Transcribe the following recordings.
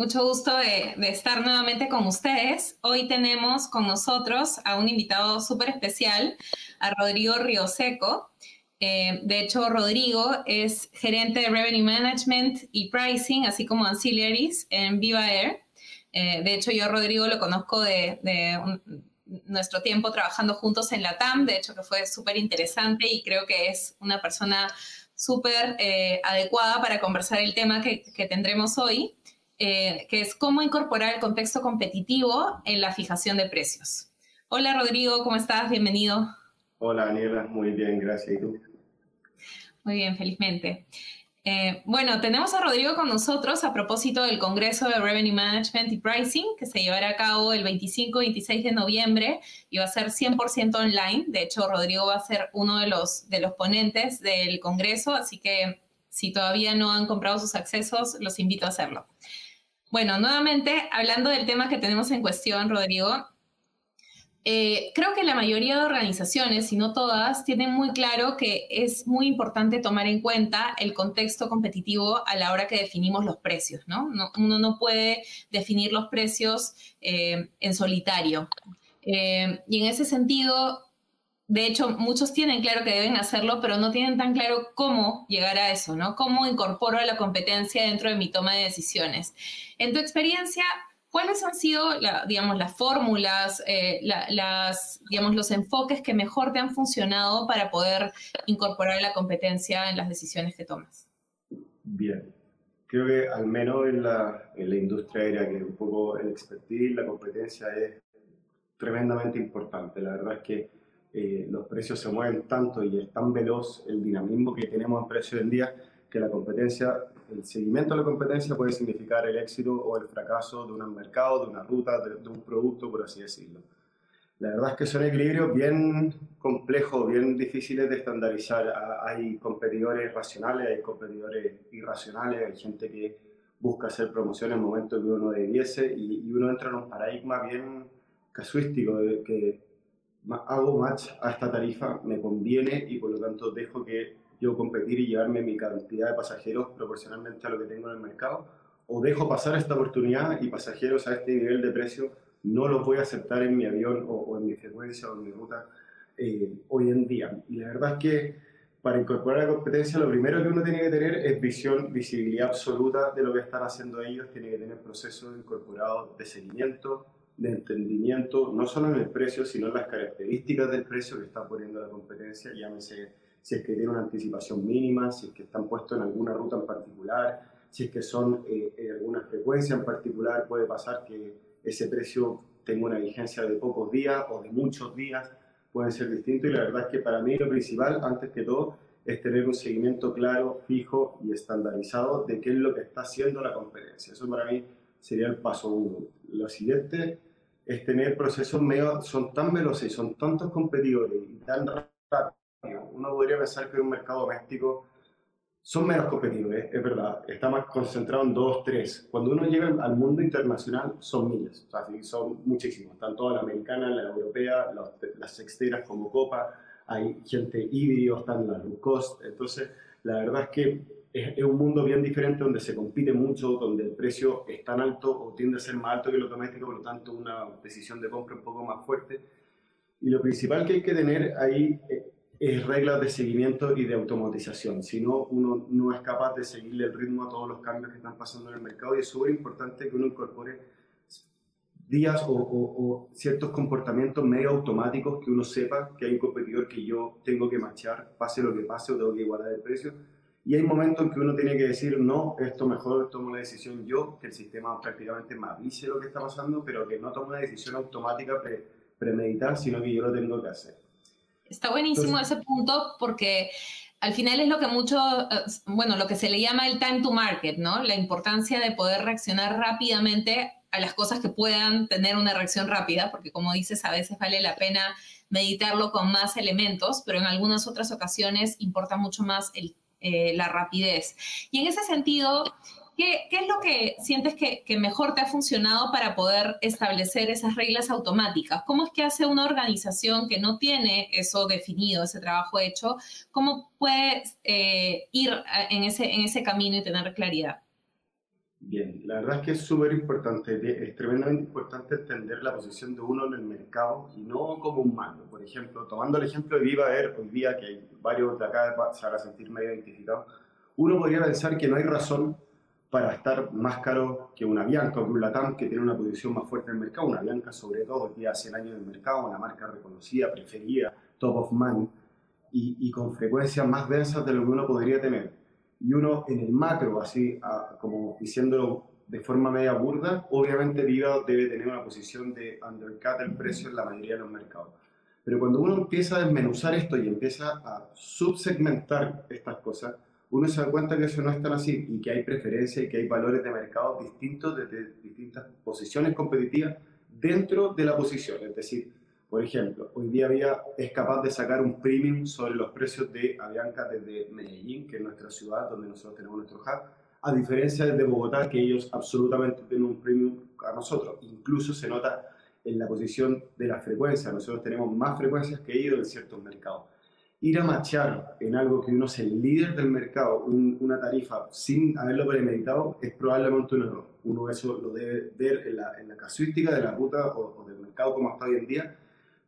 Mucho gusto de, estar nuevamente con ustedes. Hoy tenemos con nosotros a un invitado súper especial, a Rodrigo Rioseco. Eh, de hecho, Rodrigo es gerente de Revenue Management y Pricing, así como Ancillaries en Viva Air. Eh, de hecho, yo Rodrigo lo conozco de, nuestro tiempo trabajando juntos en la TAM, de hecho que fue súper interesante y creo que es una persona súper eh, adecuada para conversar el tema que, tendremos hoy, eh, que es cómo incorporar el contexto competitivo en la fijación de precios. Hola Rodrigo, ¿cómo estás? Bienvenido. Hola Daniela, muy bien, gracias. ¿Y tú? Muy bien, felizmente. Eh, bueno, tenemos a Rodrigo con nosotros a propósito del Congreso de Revenue Management y Pricing, que se llevará a cabo el 25 y 26 de noviembre y va a ser 100% online. De hecho, Rodrigo va a ser uno de los, de los ponentes del Congreso, así que si todavía no han comprado sus accesos, los invito a hacerlo. Bueno, nuevamente, hablando del tema que tenemos en cuestión, Rodrigo, eh, creo que la mayoría de organizaciones, si no todas, tienen muy claro que es muy importante tomar en cuenta el contexto competitivo a la hora que definimos los precios, ¿no? uno no puede definir los precios eh, en solitario. Eh, y en ese sentido, de hecho, muchos tienen claro que deben hacerlo, pero no tienen tan claro cómo llegar a eso, ¿no? Cómo incorporo la competencia dentro de mi toma de decisiones. En tu experiencia, ¿Cuáles han sido, digamos, las fórmulas, eh, las, digamos, los enfoques que mejor te han funcionado para poder incorporar la competencia en las decisiones que tomas? Bien, creo que al menos en la, industria aérea, que un poco el expertise, la competencia es tremendamente importante. La verdad es que eh, los precios se mueven tanto y es tan veloz el dinamismo que tenemos en precios hoy en día que la competencia el seguimiento de la competencia puede significar el éxito o el fracaso de un mercado, de una ruta, de, un producto, por así decirlo. La verdad es que son equilibrios bien complejos, bien difíciles de estandarizar. Hay competidores racionales, hay competidores irracionales, hay gente que busca hacer promoción en el momento que uno debiese y, y uno entra en un paradigma bien casuístico de que hago match a esta tarifa, me conviene y por lo tanto dejo que yo competir y llevarme mi cantidad de pasajeros proporcionalmente a lo que tengo en el mercado, o dejo pasar esta oportunidad y pasajeros a este nivel de precio no los voy a aceptar en mi avión o, en mi frecuencia o en mi ruta eh, hoy en día. Y la verdad es que para incorporar la competencia lo primero que uno tiene que tener es visión, visibilidad absoluta de lo que están haciendo ellos, tiene que tener procesos incorporados de seguimiento, de entendimiento, no solo en el precio, sino en las características del precio que está poniendo la competencia, llámese si es que tiene una anticipación mínima, si es que están puestos en alguna ruta en particular, si es que son eh, en alguna frecuencia en particular, puede pasar que ese precio tenga una vigencia de pocos días o de muchos días, pueden ser distintos y la verdad es que para mí lo principal, antes que todo, es tener un seguimiento claro, fijo y estandarizado de qué es lo que está haciendo la competencia. Eso para mí sería el paso uno. Lo siguiente es tener procesos medio, son tan veloces, son tantos competidores y tan rápidos uno podría pensar que un mercado doméstico son menos competidores, es verdad, está más concentrado en dos, tres. Cuando uno llega al mundo internacional son miles, o sea, son muchísimos. Están todas las americanas, las europeas, las, sexteras como Copa, hay gente híbrido, están las low cost. Entonces, la verdad es que es, es, un mundo bien diferente donde se compite mucho, donde el precio es tan alto o tiende a ser más alto que lo doméstico, por lo tanto, una decisión de compra un poco más fuerte. Y lo principal que hay que tener ahí eh, es reglas de seguimiento y de automatización. Si no, uno no es capaz de seguirle el ritmo a todos los cambios que están pasando en el mercado y es súper importante que uno incorpore días o, ciertos comportamientos medio automáticos que uno sepa que hay un competidor que yo tengo que marchar, pase lo que pase o tengo que igualar el precio. Y hay momentos en que uno tiene que decir, no, esto mejor tomo la decisión yo, que el sistema prácticamente me avise lo que está pasando, pero que no tomo una decisión automática pre, premeditar, sino que yo lo tengo que hacer. Está buenísimo ese punto porque al final es lo que mucho, eh, bueno, lo que se le llama el time to market, ¿no? La importancia de poder reaccionar rápidamente a las cosas que puedan tener una reacción rápida, porque como dices, a veces vale la pena meditarlo con más elementos, pero en algunas otras ocasiones importa mucho más eh, la rapidez. Y en ese sentido, ¿Qué, es lo que sientes que, mejor te ha funcionado para poder establecer esas reglas automáticas? ¿Cómo es que hace una organización que no tiene eso definido, ese trabajo hecho? ¿Cómo puede eh, ir en ese, en ese camino y tener claridad? Bien, la verdad es que es súper importante, es tremendamente importante entender la posición de uno en el mercado y no como un mando. Por ejemplo, tomando el ejemplo de Viva Air hoy día, que hay varios de acá se van a sentir medio identificados, uno podría pensar que no hay razón para estar más caro que una Bianca o que un Latam que tiene una posición más fuerte en el mercado. Una Bianca, sobre todo, hoy día hace años en el mercado, una marca reconocida, preferida, top of mind y, y con frecuencias más densas de lo que uno podría tener y uno en el macro, así como diciéndolo de forma media burda, obviamente Viva debe tener una posición de undercut el precio en la mayoría de los mercados. Pero cuando uno empieza a desmenuzar esto y empieza a subsegmentar estas cosas, uno se da cuenta que eso no es tan así y que hay preferencias y que hay valores de mercado distintos desde distintas posiciones competitivas dentro de la posición. Es decir, por ejemplo, hoy día Vía es capaz de sacar un premium sobre los precios de Avianca desde Medellín, que es nuestra ciudad donde nosotros tenemos nuestro hub, a diferencia de Bogotá, que ellos absolutamente tienen un premium a nosotros. Incluso se nota en la posición de la frecuencia. Nosotros tenemos más frecuencias que ellos en ciertos mercados. Ir a machar en algo que uno es el líder del mercado, una tarifa sin haberlo premeditado, es probablemente un error. Uno eso lo debe ver en la, en la casuística de la ruta o, o del mercado como está hoy en día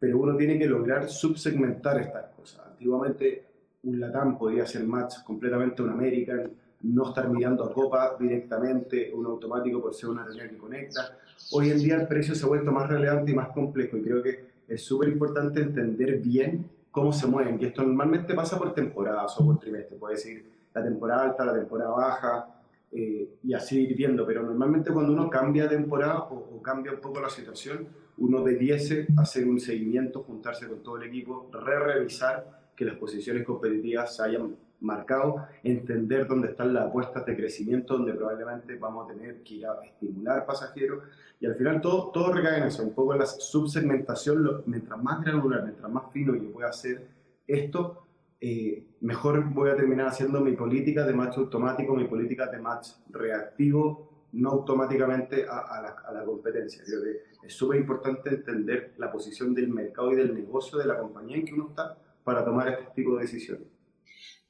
pero uno tiene que lograr subsegmentar estas cosas. Antiguamente un Latam podía ser match completamente un American, no estar mirando a Copa directamente, un automático por ser una reunión que conecta. Hoy en día el precio se ha vuelto más relevante y más complejo y creo que es súper importante entender bien cómo se mueven. Y esto normalmente pasa por temporadas o por trimestre. Puede decir la temporada alta, la temporada baja eh, y así ir viendo. Pero normalmente cuando uno cambia temporada o, o cambia un poco la situación, uno debiese hacer un seguimiento, juntarse con todo el equipo, re-revisar que las posiciones competitivas se hayan marcado, entender dónde están las apuestas de crecimiento, donde probablemente vamos a tener que ir a estimular pasajeros, y al final todo, todo recae en eso, un poco en la subsegmentación, mientras más granular, mientras más fino yo pueda hacer esto, eh, mejor voy a terminar haciendo mi política de match automático, mi política de match reactivo, no automáticamente a, la, a la, competencia. Creo que es súper importante entender la posición del mercado y del negocio de la compañía en que uno está para tomar este tipo de decisiones.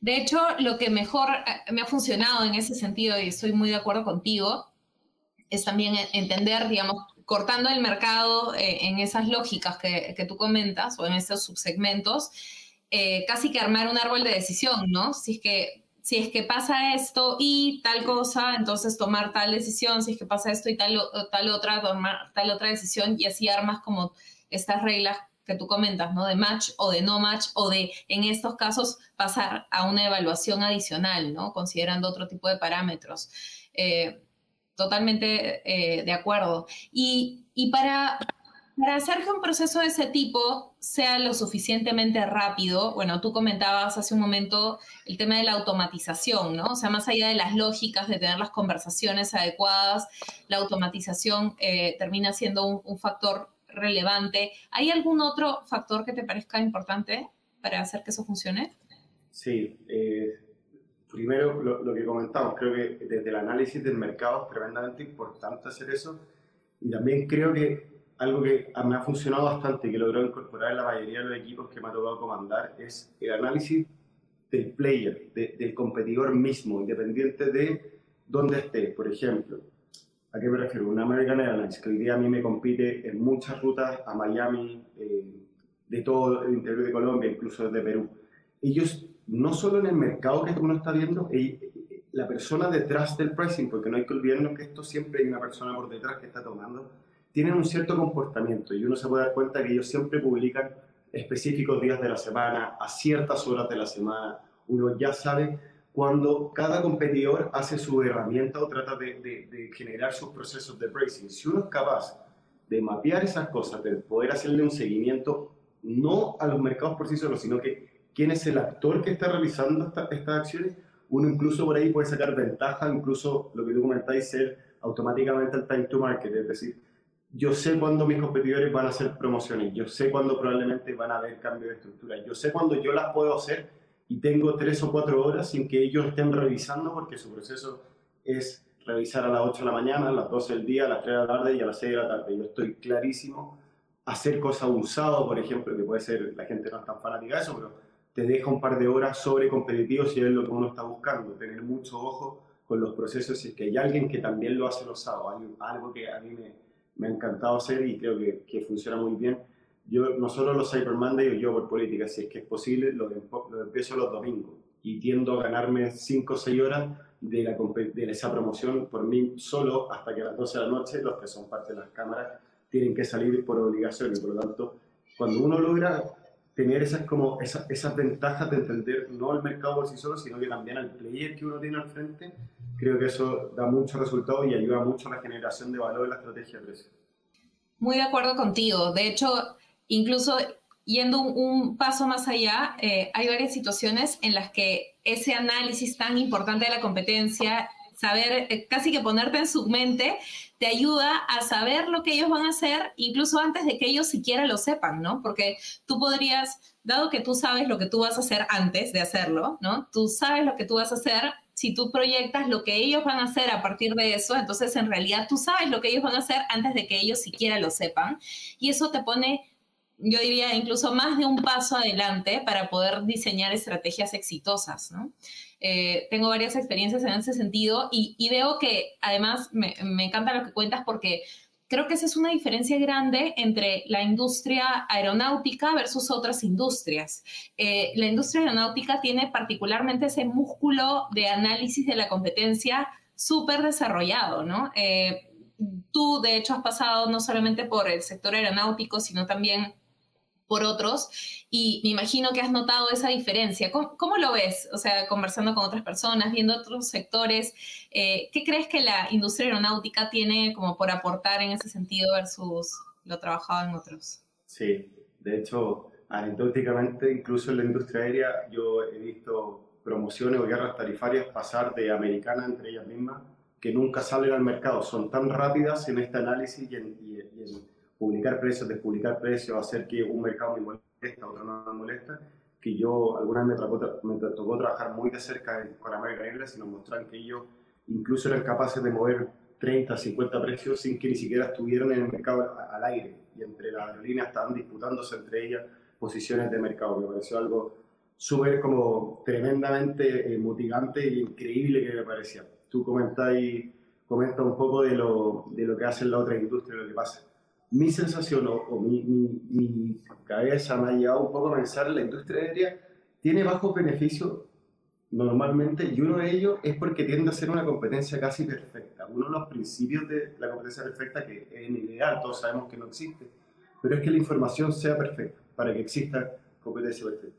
De hecho, lo que mejor eh, me ha funcionado en ese sentido, y estoy muy de acuerdo contigo, es también entender, digamos, cortando el mercado eh, en esas lógicas que, que, tú comentas o en esos subsegmentos, eh, casi que armar un árbol de decisión, ¿no? Si es que si es que pasa esto y tal cosa, entonces tomar tal decisión, si es que pasa esto y tal, otra, tomar tal otra decisión y así armas como estas reglas que tú comentas, ¿no? De match o de no match o de, en estos casos, pasar a una evaluación adicional, ¿no? Considerando otro tipo de parámetros. Eh, totalmente eh, de acuerdo. Y, y para para hacer que un proceso de ese tipo sea lo suficientemente rápido, bueno, tú comentabas hace un momento el tema de la automatización, ¿no? O sea, más allá de las lógicas de tener las conversaciones adecuadas, la automatización eh, termina siendo un, factor relevante. ¿Hay algún otro factor que te parezca importante para hacer que eso funcione? Sí, eh, primero lo, lo, que comentamos, creo que desde el análisis del mercado es tremendamente importante hacer eso y también creo que algo que me ha funcionado bastante que logrado incorporar en la mayoría de los equipos que me ha tocado comandar es el análisis del player, del competidor mismo, independiente de dónde esté. Por ejemplo, ¿a qué me refiero? Una American Airlines que hoy día a mí me compite en muchas rutas a Miami, eh, de todo el interior de Colombia, incluso desde Perú. Ellos, no solo en el mercado que uno está viendo, la persona detrás del pricing, porque no hay que olvidarnos que esto siempre hay una persona por detrás que está tomando tienen un cierto comportamiento y uno se puede dar cuenta que ellos siempre publican específicos días de la semana, a ciertas horas de la semana. Uno ya sabe cuando cada competidor hace su herramienta o trata de, de, generar sus procesos de pricing. Si uno es capaz de mapear esas cosas, de poder hacerle un seguimiento no a los mercados por sí solos, sino que quién es el actor que está realizando estas acciones, uno incluso por ahí puede sacar ventaja, incluso lo que tú comentáis, ser automáticamente el time to market, es decir, yo sé cuándo mis competidores van a hacer promociones, yo sé cuándo probablemente van a haber cambios de estructura, yo sé cuándo yo las puedo hacer y tengo tres o cuatro horas sin que ellos estén revisando porque su proceso es revisar a las 8 de la mañana, a las 12 del día, a las 3 de la tarde y a las 6 de la tarde. Yo estoy clarísimo. Hacer cosas usado, por ejemplo, que puede ser, la gente no es tan fanática de eso, pero te deja un par de horas sobre competitivos si es lo que uno está buscando. Tener mucho ojo con los procesos y que hay alguien que también lo hace los. Hay algo que a mí me, me ha encantado hacer y creo que, que, funciona muy bien. Yo, nosotros los Cyber Monday, yo por política, si es que es posible, lo, lo empiezo los domingos y tiendo a ganarme 5 o 6 horas de, la, de esa promoción por mí solo hasta que a las 12 de la noche los que son parte de las cámaras tienen que salir por obligación y por lo tanto cuando uno logra tener esas, como, esas, esas ventajas de entender no el mercado por sí solo, sino que también al player que uno tiene al frente, creo que eso da mucho resultado y ayuda mucho a la generación de valor en la estrategia de precio. Muy de acuerdo contigo. De hecho, incluso yendo un, paso más allá, eh, hay varias situaciones en las que ese análisis tan importante de la competencia, saber, eh, casi que ponerte en su mente, te ayuda a saber lo que ellos van a hacer, incluso antes de que ellos siquiera lo sepan, ¿no? Porque tú podrías, dado que tú sabes lo que tú vas a hacer antes de hacerlo, ¿no? Tú sabes lo que tú vas a hacer, si tú proyectas lo que ellos van a hacer a partir de eso, entonces en realidad tú sabes lo que ellos van a hacer antes de que ellos siquiera lo sepan. Y eso te pone, yo diría, incluso más de un paso adelante para poder diseñar estrategias exitosas, ¿no? Eh, tengo varias experiencias en ese sentido y, veo que además me, encanta lo que cuentas porque creo que esa es una diferencia grande entre la industria aeronáutica versus otras industrias. Eh, la industria aeronáutica tiene particularmente ese músculo de análisis de la competencia súper desarrollado, ¿no? Eh, tú, de hecho, has pasado no solamente por el sector aeronáutico, sino también por otros y me imagino que has notado esa diferencia. ¿Cómo, lo ves? O sea, conversando con otras personas, viendo otros sectores, eh, ¿qué crees que la industria aeronáutica tiene como por aportar en ese sentido versus lo trabajado en otros? Sí, de hecho, anecdóticamente, incluso en la industria aérea, yo he visto promociones o guerras tarifarias pasar de americanas entre ellas mismas que nunca salen al mercado. Son tan rápidas en este análisis y en, y en publicar precios, despublicar precios, hacer que un mercado me molesta, otro no me molesta, que yo alguna vez me tocó, me tocó trabajar muy de cerca con American Airlines y nos mostraron que ellos incluso eran capaces de mover 30, 50 precios sin que ni siquiera estuvieran en el mercado al aire. Y entre las aerolíneas estaban disputándose entre ellas posiciones de mercado. Me pareció algo súper como tremendamente eh, motivante e increíble que me parecía. Tú comentas comenta un poco de lo, de lo que hace la otra industria, lo que pasa mi sensación o, mi, mi, cabeza me ha llevado un poco a pensar la industria aérea tiene bajos beneficios normalmente y uno de ellos es porque tiende a ser una competencia casi perfecta. Uno de los principios de la competencia perfecta, que es ideal, todos sabemos que no existe, pero es que la información sea perfecta para que exista competencia perfecta.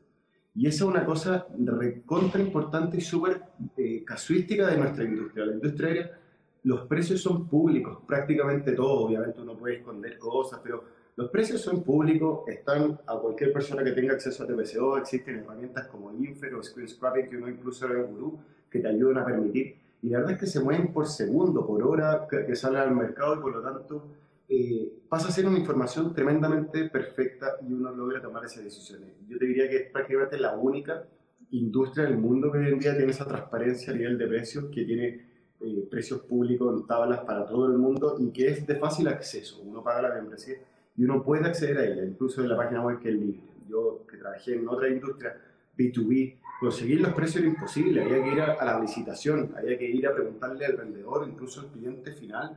Y esa es una cosa recontra importante y súper eh, casuística de nuestra industria. La industria aérea los precios son públicos, prácticamente todo, obviamente uno puede esconder cosas, pero los precios son públicos, están a cualquier persona que tenga acceso a TPCO, existen herramientas como Infer o Screen Scrapping que uno incluso en Guru que te ayudan a permitir. Y la verdad es que se mueven por segundo, por hora que, salen al mercado y por lo tanto eh, pasa a ser una información tremendamente perfecta y uno logra tomar esas decisiones. Yo te diría que es prácticamente la única industria del mundo que hoy en día tiene esa transparencia a nivel de precios que tiene eh, precios públicos en tablas para todo el mundo y que es de fácil acceso. Uno paga la membresía y uno puede acceder a ella, incluso en la página web que es libre. Yo, que trabajé en otra industria, B2B, conseguir los precios era imposible. Había que ir a, la licitación, había que ir a preguntarle al vendedor, incluso al cliente final,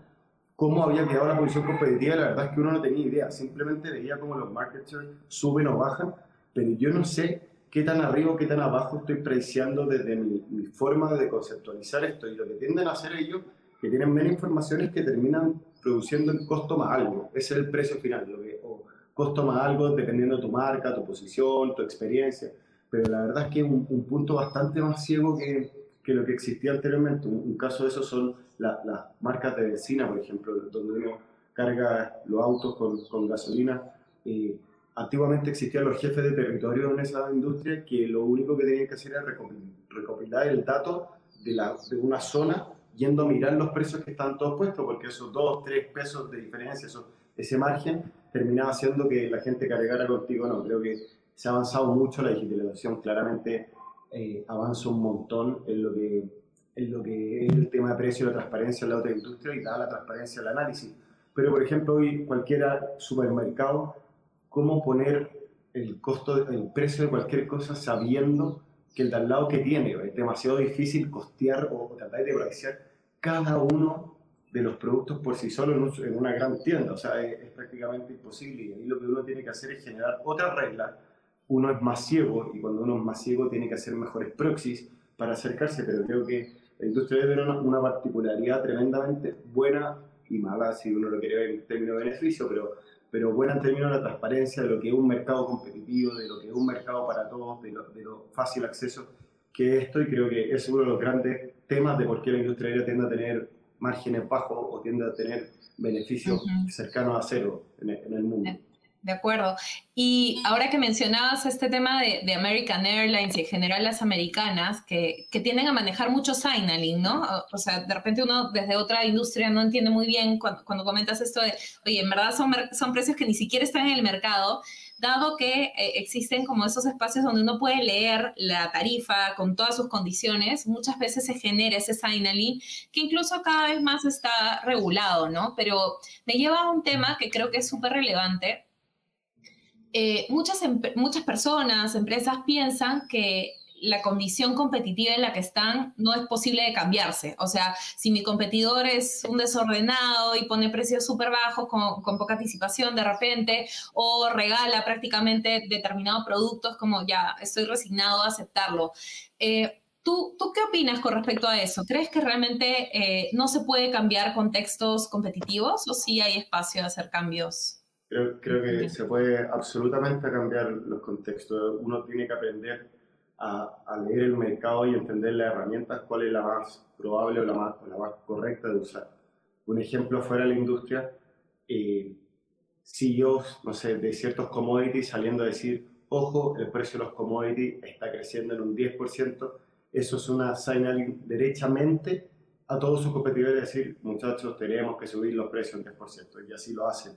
cómo había quedado la posición competitiva. La verdad es que uno no tenía idea, simplemente veía cómo los marketers suben o bajan, pero yo no sé qué tan arriba o qué tan abajo estoy preciando desde mi, mi, forma de conceptualizar esto. Y lo que tienden a hacer ellos, que tienen menos información, es que terminan produciendo el costo más algo. Ese es el precio final, lo que, o costo más algo dependiendo de tu marca, tu posición, tu experiencia. Pero la verdad es que es un, un punto bastante más ciego que, que, lo que existía anteriormente. Un, caso de eso son las marcas de benzina, por ejemplo, donde uno carga los autos con, con gasolina. Eh, antiguamente existían los jefes de territorio en esa industria que lo único que tenían que hacer era recopilar el dato de, la, de una zona yendo a mirar los precios que están todos puestos, porque esos dos, tres pesos de diferencia, ese margen, terminaba haciendo que la gente cargara contigo. No, creo que se ha avanzado mucho, la digitalización claramente eh, avanza un montón en lo, que, en lo que es el tema de precio la transparencia en la otra industria y da la transparencia al análisis. Pero, por ejemplo, hoy cualquiera supermercado cómo poner el costo, el precio de cualquier cosa sabiendo que el de al lado que tiene. Es demasiado difícil costear o tratar de balancear cada uno de los productos por sí solos en, una gran tienda. O sea, es, prácticamente imposible. Y ahí lo que uno tiene que hacer es generar otra regla. Uno es más ciego y cuando uno es más ciego tiene que hacer mejores proxies para acercarse. Pero creo que la industria debe tener una, particularidad tremendamente buena y mala, si uno lo quiere ver en términos de beneficio, pero, pero buena en términos de la transparencia, de lo que es un mercado competitivo, de lo que es un mercado para todos, de lo, de lo fácil acceso que esto, y creo que es uno de los grandes temas de por qué la industria aérea tiende a tener márgenes bajos o tiende a tener beneficios cercanos a cero en el, mundo. De acuerdo. Y ahora que mencionabas este tema de, American Airlines y en general las americanas, que, que tienden a manejar mucho signaling, ¿no? O, sea, de repente uno desde otra industria no entiende muy bien cuando, cuando comentas esto de, oye, en verdad son, son precios que ni siquiera están en el mercado dado que eh, existen como esos espacios donde uno puede leer la tarifa con todas sus condiciones, muchas veces se genera ese signaling que incluso cada vez más está regulado, ¿no? Pero me lleva a un tema que creo que es súper relevante. Eh, muchas, muchas personas, empresas piensan que la condición competitiva en la que están no es posible de cambiarse. O sea, si mi competidor es un desordenado y pone precios súper bajos con, poca anticipación de repente o regala prácticamente determinados productos, como ya estoy resignado a aceptarlo. Eh, ¿tú, ¿tú, qué opinas con respecto a eso? ¿Crees que realmente eh, no se puede cambiar contextos competitivos o sí hay espacio de hacer cambios? Creo, creo que se puede absolutamente cambiar los contextos. Uno tiene que aprender a, leer el mercado y entender las herramientas, cuál es la más probable o la más, la más correcta de usar. Un ejemplo fuera de la industria, eh, CEOs, no sé, de ciertos commodities saliendo a decir, ojo, el precio de los commodities está creciendo en un 10%, eso es una señal derechamente a todos sus competidores decir, muchachos, tenemos que subir los precios un 10%, y así lo hacen.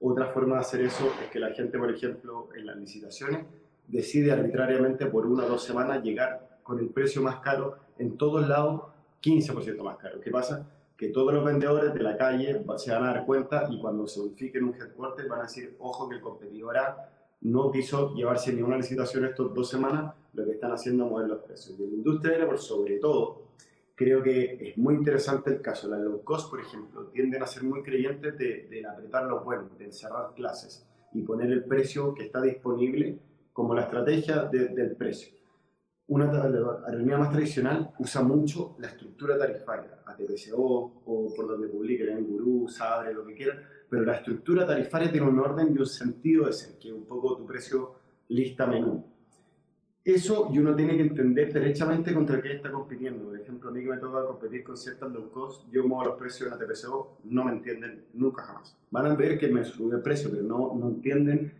Otra forma de hacer eso es que la gente, por ejemplo, en las licitaciones, decide arbitrariamente por una o dos semanas llegar con el precio más caro en todos lados, 15% más caro. ¿Qué pasa? Que todos los vendedores de la calle se van a dar cuenta y cuando se unifiquen un headquarter van a decir, ojo que el competidor A no quiso llevarse ni una licitación estas dos semanas, lo que están haciendo es mover los precios. De la industria por sobre todo, creo que es muy interesante el caso. La low cost, por ejemplo, tienden a ser muy creyentes de, de apretar los buenos, de cerrar clases y poner el precio que está disponible como la estrategia del precio. Una aerolínea más tradicional usa mucho la estructura tarifaria, ATPCO o por donde publiquen, en Gurú, Sabre, lo que quieran, pero la estructura tarifaria tiene un orden y un sentido de ser, que es un poco tu precio lista menú. Eso y uno tiene que entender derechamente contra qué está compitiendo. Por ejemplo, a mí que me toca competir con ciertas low cost, yo muevo los precios en ATPCO, no me entienden nunca jamás. Van a ver que me sube el precio, pero no, no entienden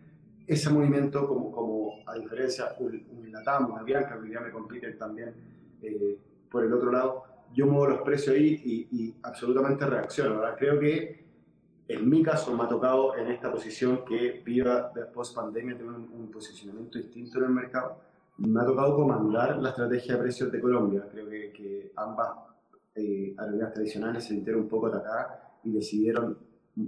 ese movimiento como, como a diferencia un Latam, una Bianca, que ya me compiten también eh, por el otro lado, yo muevo los precios ahí y, absolutamente reacciono. Ahora, creo que en mi caso me ha tocado en esta posición que viva después pandemia tener un, posicionamiento distinto en el mercado. Me ha tocado comandar la estrategia de precios de Colombia. Creo que, que ambas eh, aerolíneas tradicionales se sintieron un poco atacadas y decidieron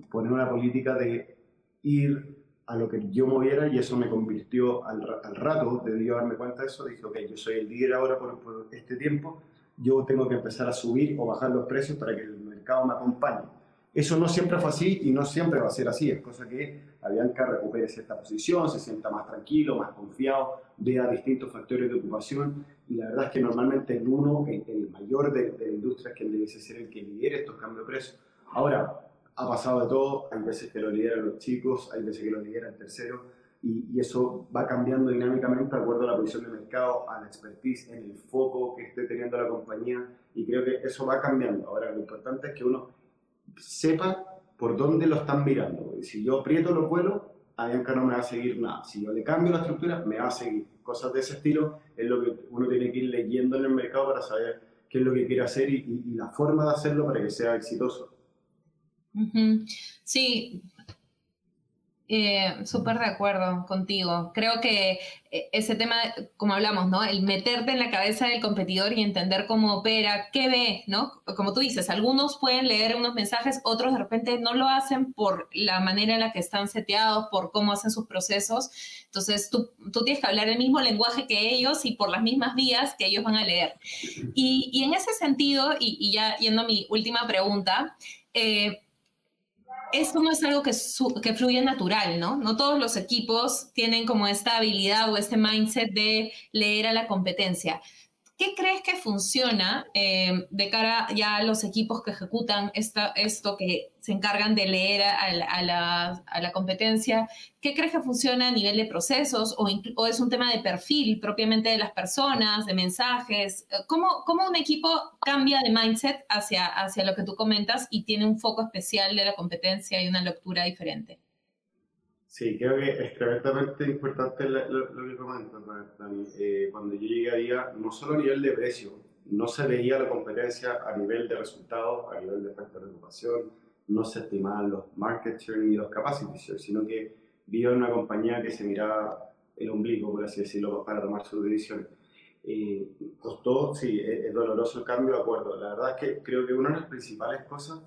poner una política de ir a lo que yo moviera y eso me convirtió al, al rato de yo darme cuenta de eso, dije, ok, yo soy el líder ahora por, por, este tiempo, yo tengo que empezar a subir o bajar los precios para que el mercado me acompañe. Eso no siempre fue así y no siempre va a ser así, es cosa que Avianca recupere cierta posición, se sienta más tranquilo, más confiado, vea distintos factores de ocupación y la verdad es que normalmente el uno, el, mayor de, de la industria, es quien debe ser el que lidere estos cambios de precios. Ahora, ha pasado de todo, hay veces que lo lideran los chicos, hay veces que lo lidera el tercero, y, eso va cambiando dinámicamente de acuerdo a la posición de mercado, a la expertise, en el foco que esté teniendo la compañía, y creo que eso va cambiando. Ahora, lo importante es que uno sepa por dónde lo están mirando. Si yo aprieto los vuelos, Avianca no me va a seguir nada. Si yo le cambio la estructura, me va a seguir. Cosas de ese estilo es lo que uno tiene que ir leyendo en el mercado para saber qué es lo que quiere hacer y, y la forma de hacerlo para que sea exitoso. Sí. Eh, Súper de acuerdo contigo. Creo que eh, ese tema, como hablamos, ¿no? El meterte en la cabeza del competidor y entender cómo opera, qué ve, ¿no? Como tú dices, algunos pueden leer unos mensajes, otros de repente no lo hacen por la manera en la que están seteados, por cómo hacen sus procesos. Entonces, tú, tú tienes que hablar el mismo lenguaje que ellos y por las mismas vías que ellos van a leer. Y, y en ese sentido, y, y, ya yendo a mi última pregunta, eh, esto no es algo que, que, fluye natural, ¿no? No todos los equipos tienen como esta habilidad o este mindset de leer a la competencia. ¿Qué crees que funciona eh, de cara ya a los equipos que ejecutan esta, esto, que se encargan de leer a, la, a, la, competencia? ¿Qué crees que funciona a nivel de procesos o, o, es un tema de perfil propiamente de las personas, de mensajes? ¿Cómo, ¿Cómo, un equipo cambia de mindset hacia, hacia lo que tú comentas y tiene un foco especial de la competencia y una lectura diferente? Sí, creo que es tremendamente importante lo, que comentas, Dani. Eh, cuando yo llegué a día, no solo a nivel de precio, no se veía la competencia a nivel de resultados, a nivel de factor de ocupación, no se estimaban los market share ni los capacity share, sino que vi una compañía que se miraba el ombligo, por así decirlo, para tomar sus decisiones. Eh, costó, sí, es, es doloroso el cambio, de acuerdo. La verdad es que creo que una de las principales cosas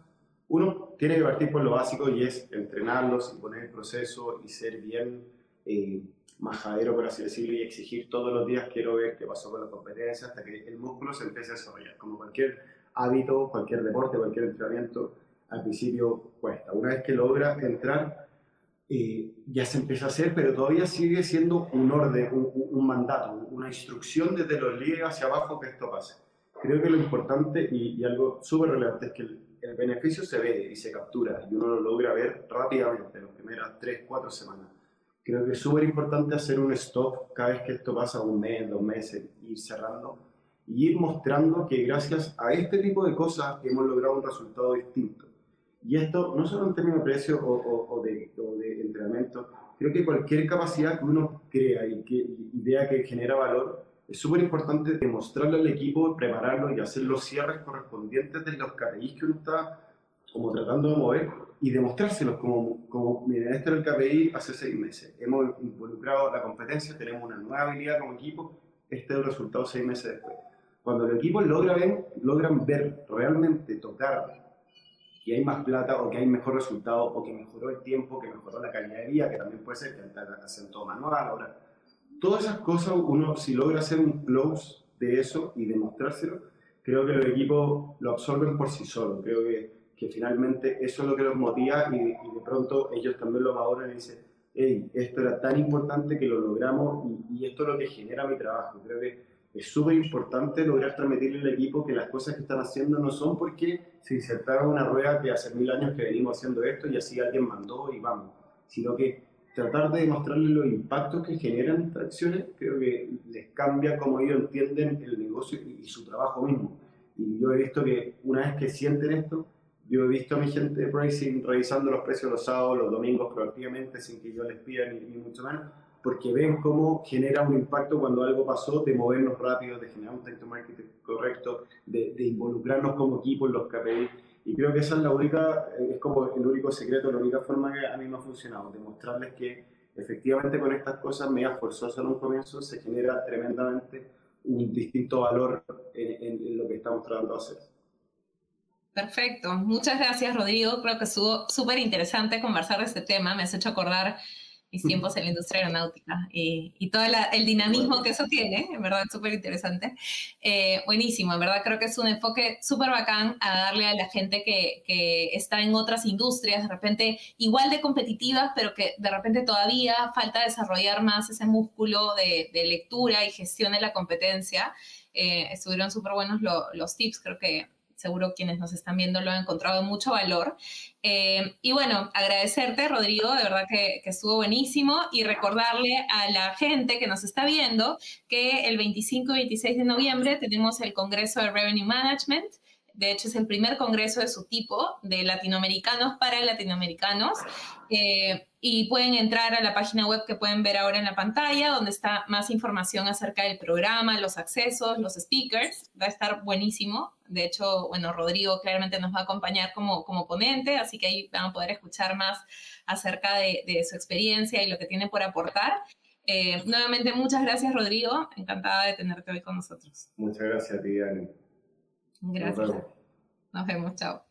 uno tiene que partir por lo básico y es entrenarlos y poner el proceso y ser bien eh, majadero, por así decirlo, y exigir todos los días, quiero ver qué pasó con la competencia, hasta que el músculo se empiece a desarrollar. Como cualquier hábito, cualquier deporte, cualquier entrenamiento, al principio cuesta. Una vez que logra entrar, eh, ya se empieza a hacer, pero todavía sigue siendo un orden, un, un mandato, una instrucción desde los líderes hacia abajo que esto pase. Creo que lo importante y, y algo súper relevante es que el, el beneficio se ve y se captura y uno lo logra ver rápidamente en las primeras 3, 4 semanas. Creo que es súper importante hacer un stop cada vez que esto pasa un mes, dos meses, ir cerrando y ir mostrando que gracias a este tipo de cosas hemos logrado un resultado distinto. Y esto no solo en términos de precio o, de, de, entrenamiento, creo que cualquier capacidad que uno crea y que y vea que genera valor, es súper importante demostrarle al equipo, prepararlo y hacer los cierres correspondientes de los KPIs que uno está como tratando de mover y demostrárselos como, como miren, este era el KPI hace seis meses, hemos involucrado la competencia, tenemos una nueva habilidad como equipo, este es el resultado seis meses después. Cuando los equipos logran ver, logran ver realmente, tocar que hay más plata o que hay mejor resultado o que mejoró el tiempo, que mejoró la calidad de vida, que también puede ser que hacen todo manual ahora todas esas cosas, uno si logra hacer un close de eso y demostrárselo, creo que los equipos lo absorben por sí solos. Creo que, que finalmente eso es lo que los motiva y, de pronto ellos también lo maduran y dicen, hey, esto era tan importante que lo logramos y, y esto es lo que genera mi trabajo. Creo que es súper importante lograr transmitirle al equipo que las cosas que están haciendo no son porque se insertaron una rueda que hace mil años que venimos haciendo esto y así alguien mandó y vamos, sino que tratar de demostrarles los impactos que generan estas acciones, creo que les cambia cómo ellos entienden el negocio y, su trabajo mismo. Y yo he visto que una vez que sienten esto, yo he visto a mi gente de pricing revisando los precios los sábados, los domingos proactivamente, sin que yo les pida ni, ni mucho menos, porque ven cómo genera un impacto cuando algo pasó, de movernos rápido, de generar un texto marketing correcto, de, de involucrarnos como equipo en los KPI. Y creo que esa es la única, es como el único secreto, la única forma que a mí me ha funcionado, demostrarles que efectivamente con estas cosas medias forzosas en un comienzo se genera tremendamente un distinto valor en, en lo que estamos tratando de hacer. Perfecto, muchas gracias Rodrigo, creo que estuvo súper interesante conversar de este tema, me has hecho acordar mis tiempos en la industria aeronáutica y, y todo el dinamismo que eso tiene, en verdad, súper interesante. Eh, buenísimo, en verdad creo que es un enfoque súper bacán a darle a la gente que, que, está en otras industrias, de repente igual de competitivas, pero que de repente todavía falta desarrollar más ese músculo de, de lectura y gestión de la competencia. Eh, estuvieron súper buenos lo, los tips, creo que seguro quienes nos están viendo lo han encontrado mucho valor. Eh, y bueno, agradecerte, Rodrigo, de verdad que, estuvo buenísimo y recordarle a la gente que nos está viendo que el 25 y 26 de noviembre tenemos el Congreso de Revenue Management. De hecho es el primer congreso de su tipo de latinoamericanos para latinoamericanos. Eh, y pueden entrar a la página web que pueden ver ahora en la pantalla, donde está más información acerca del programa, los accesos, los speakers. Va a estar buenísimo. De hecho, bueno, Rodrigo claramente nos va a acompañar como, como ponente, así que ahí van a poder escuchar más acerca de, su experiencia y lo que tiene por aportar. Eh, nuevamente, muchas gracias, Rodrigo. Encantada de tenerte hoy con nosotros. Muchas gracias a Gracias. Nos vemos. Chao.